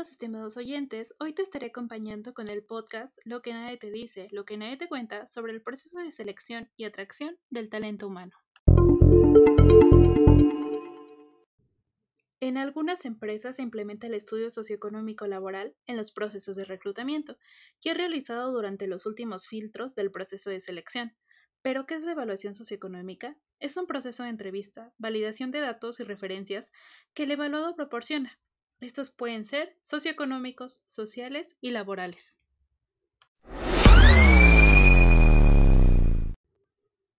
Estimados oyentes. Hoy te estaré acompañando con el podcast Lo que nadie te dice, lo que nadie te cuenta sobre el proceso de selección y atracción del talento humano. En algunas empresas se implementa el estudio socioeconómico laboral en los procesos de reclutamiento, que es realizado durante los últimos filtros del proceso de selección. ¿Pero qué es la evaluación socioeconómica? Es un proceso de entrevista, validación de datos y referencias que el evaluado proporciona estos pueden ser socioeconómicos, sociales y laborales.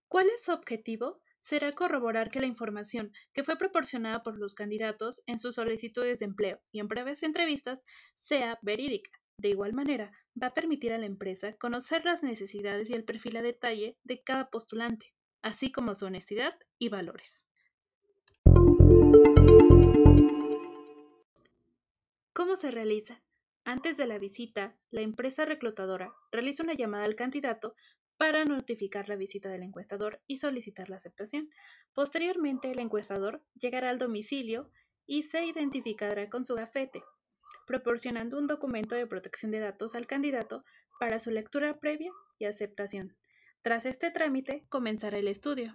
¿Cuál es su objetivo? Será corroborar que la información que fue proporcionada por los candidatos en sus solicitudes de empleo y en breves entrevistas sea verídica. De igual manera, va a permitir a la empresa conocer las necesidades y el perfil a detalle de cada postulante, así como su honestidad y valores. ¿Cómo se realiza? Antes de la visita, la empresa reclutadora realiza una llamada al candidato para notificar la visita del encuestador y solicitar la aceptación. Posteriormente, el encuestador llegará al domicilio y se identificará con su gafete, proporcionando un documento de protección de datos al candidato para su lectura previa y aceptación. Tras este trámite, comenzará el estudio.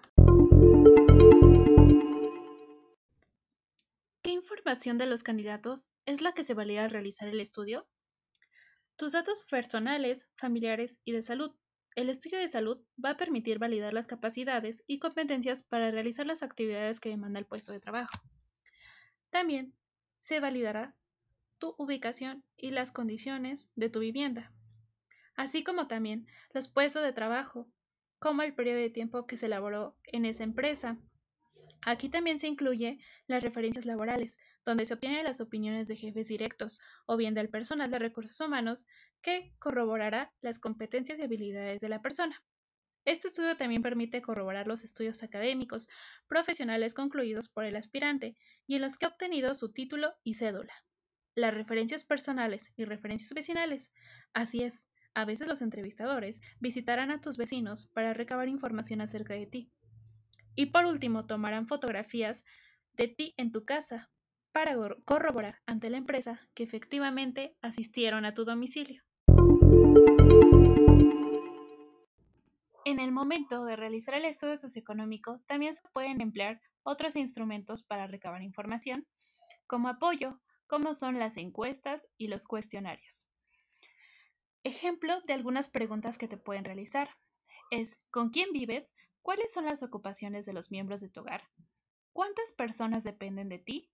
Información de los candidatos es la que se valida al realizar el estudio? Tus datos personales, familiares y de salud. El estudio de salud va a permitir validar las capacidades y competencias para realizar las actividades que demanda el puesto de trabajo. También se validará tu ubicación y las condiciones de tu vivienda, así como también los puestos de trabajo, como el periodo de tiempo que se elaboró en esa empresa, Aquí también se incluye las referencias laborales, donde se obtienen las opiniones de jefes directos o bien del personal de recursos humanos que corroborará las competencias y habilidades de la persona. Este estudio también permite corroborar los estudios académicos profesionales concluidos por el aspirante y en los que ha obtenido su título y cédula. Las referencias personales y referencias vecinales. Así es, a veces los entrevistadores visitarán a tus vecinos para recabar información acerca de ti. Y por último, tomarán fotografías de ti en tu casa para corroborar ante la empresa que efectivamente asistieron a tu domicilio. En el momento de realizar el estudio socioeconómico, también se pueden emplear otros instrumentos para recabar información, como apoyo, como son las encuestas y los cuestionarios. Ejemplo de algunas preguntas que te pueden realizar es ¿con quién vives? ¿Cuáles son las ocupaciones de los miembros de tu hogar? ¿Cuántas personas dependen de ti?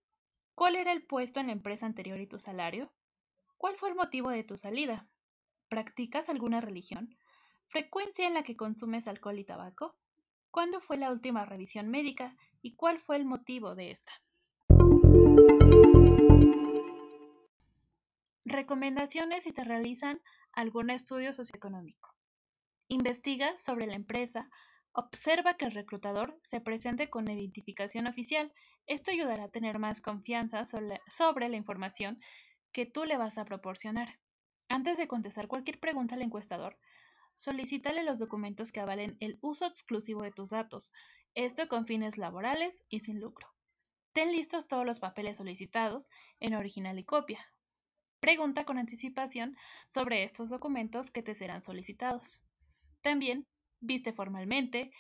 ¿Cuál era el puesto en la empresa anterior y tu salario? ¿Cuál fue el motivo de tu salida? ¿Practicas alguna religión? ¿Frecuencia en la que consumes alcohol y tabaco? ¿Cuándo fue la última revisión médica y cuál fue el motivo de esta? Recomendaciones si te realizan algún estudio socioeconómico. Investiga sobre la empresa Observa que el reclutador se presente con identificación oficial. Esto ayudará a tener más confianza sobre la información que tú le vas a proporcionar. Antes de contestar cualquier pregunta al encuestador, solicítale los documentos que avalen el uso exclusivo de tus datos, esto con fines laborales y sin lucro. Ten listos todos los papeles solicitados en original y copia. Pregunta con anticipación sobre estos documentos que te serán solicitados. También Viste formalmente,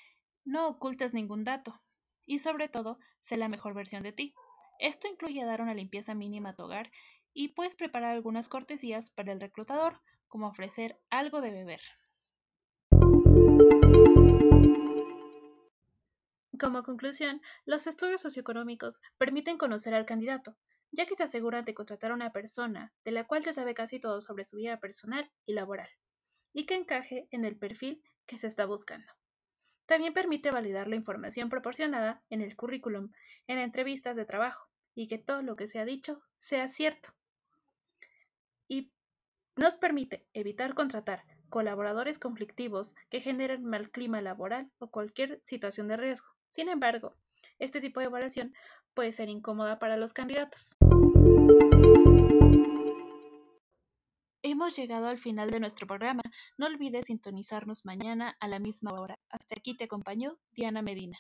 no ocultes ningún dato y sobre todo, sé la mejor versión de ti. Esto incluye dar una limpieza mínima a tu hogar y puedes preparar algunas cortesías para el reclutador, como ofrecer algo de beber. Como conclusión, los estudios socioeconómicos permiten conocer al candidato, ya que se aseguran de contratar a una persona de la cual se sabe casi todo sobre su vida personal y laboral, y que encaje en el perfil que se está buscando. También permite validar la información proporcionada en el currículum, en entrevistas de trabajo, y que todo lo que se ha dicho sea cierto. Y nos permite evitar contratar colaboradores conflictivos que generen mal clima laboral o cualquier situación de riesgo. Sin embargo, este tipo de evaluación puede ser incómoda para los candidatos. Hemos llegado al final de nuestro programa. No olvides sintonizarnos mañana a la misma hora. Hasta aquí te acompañó Diana Medina.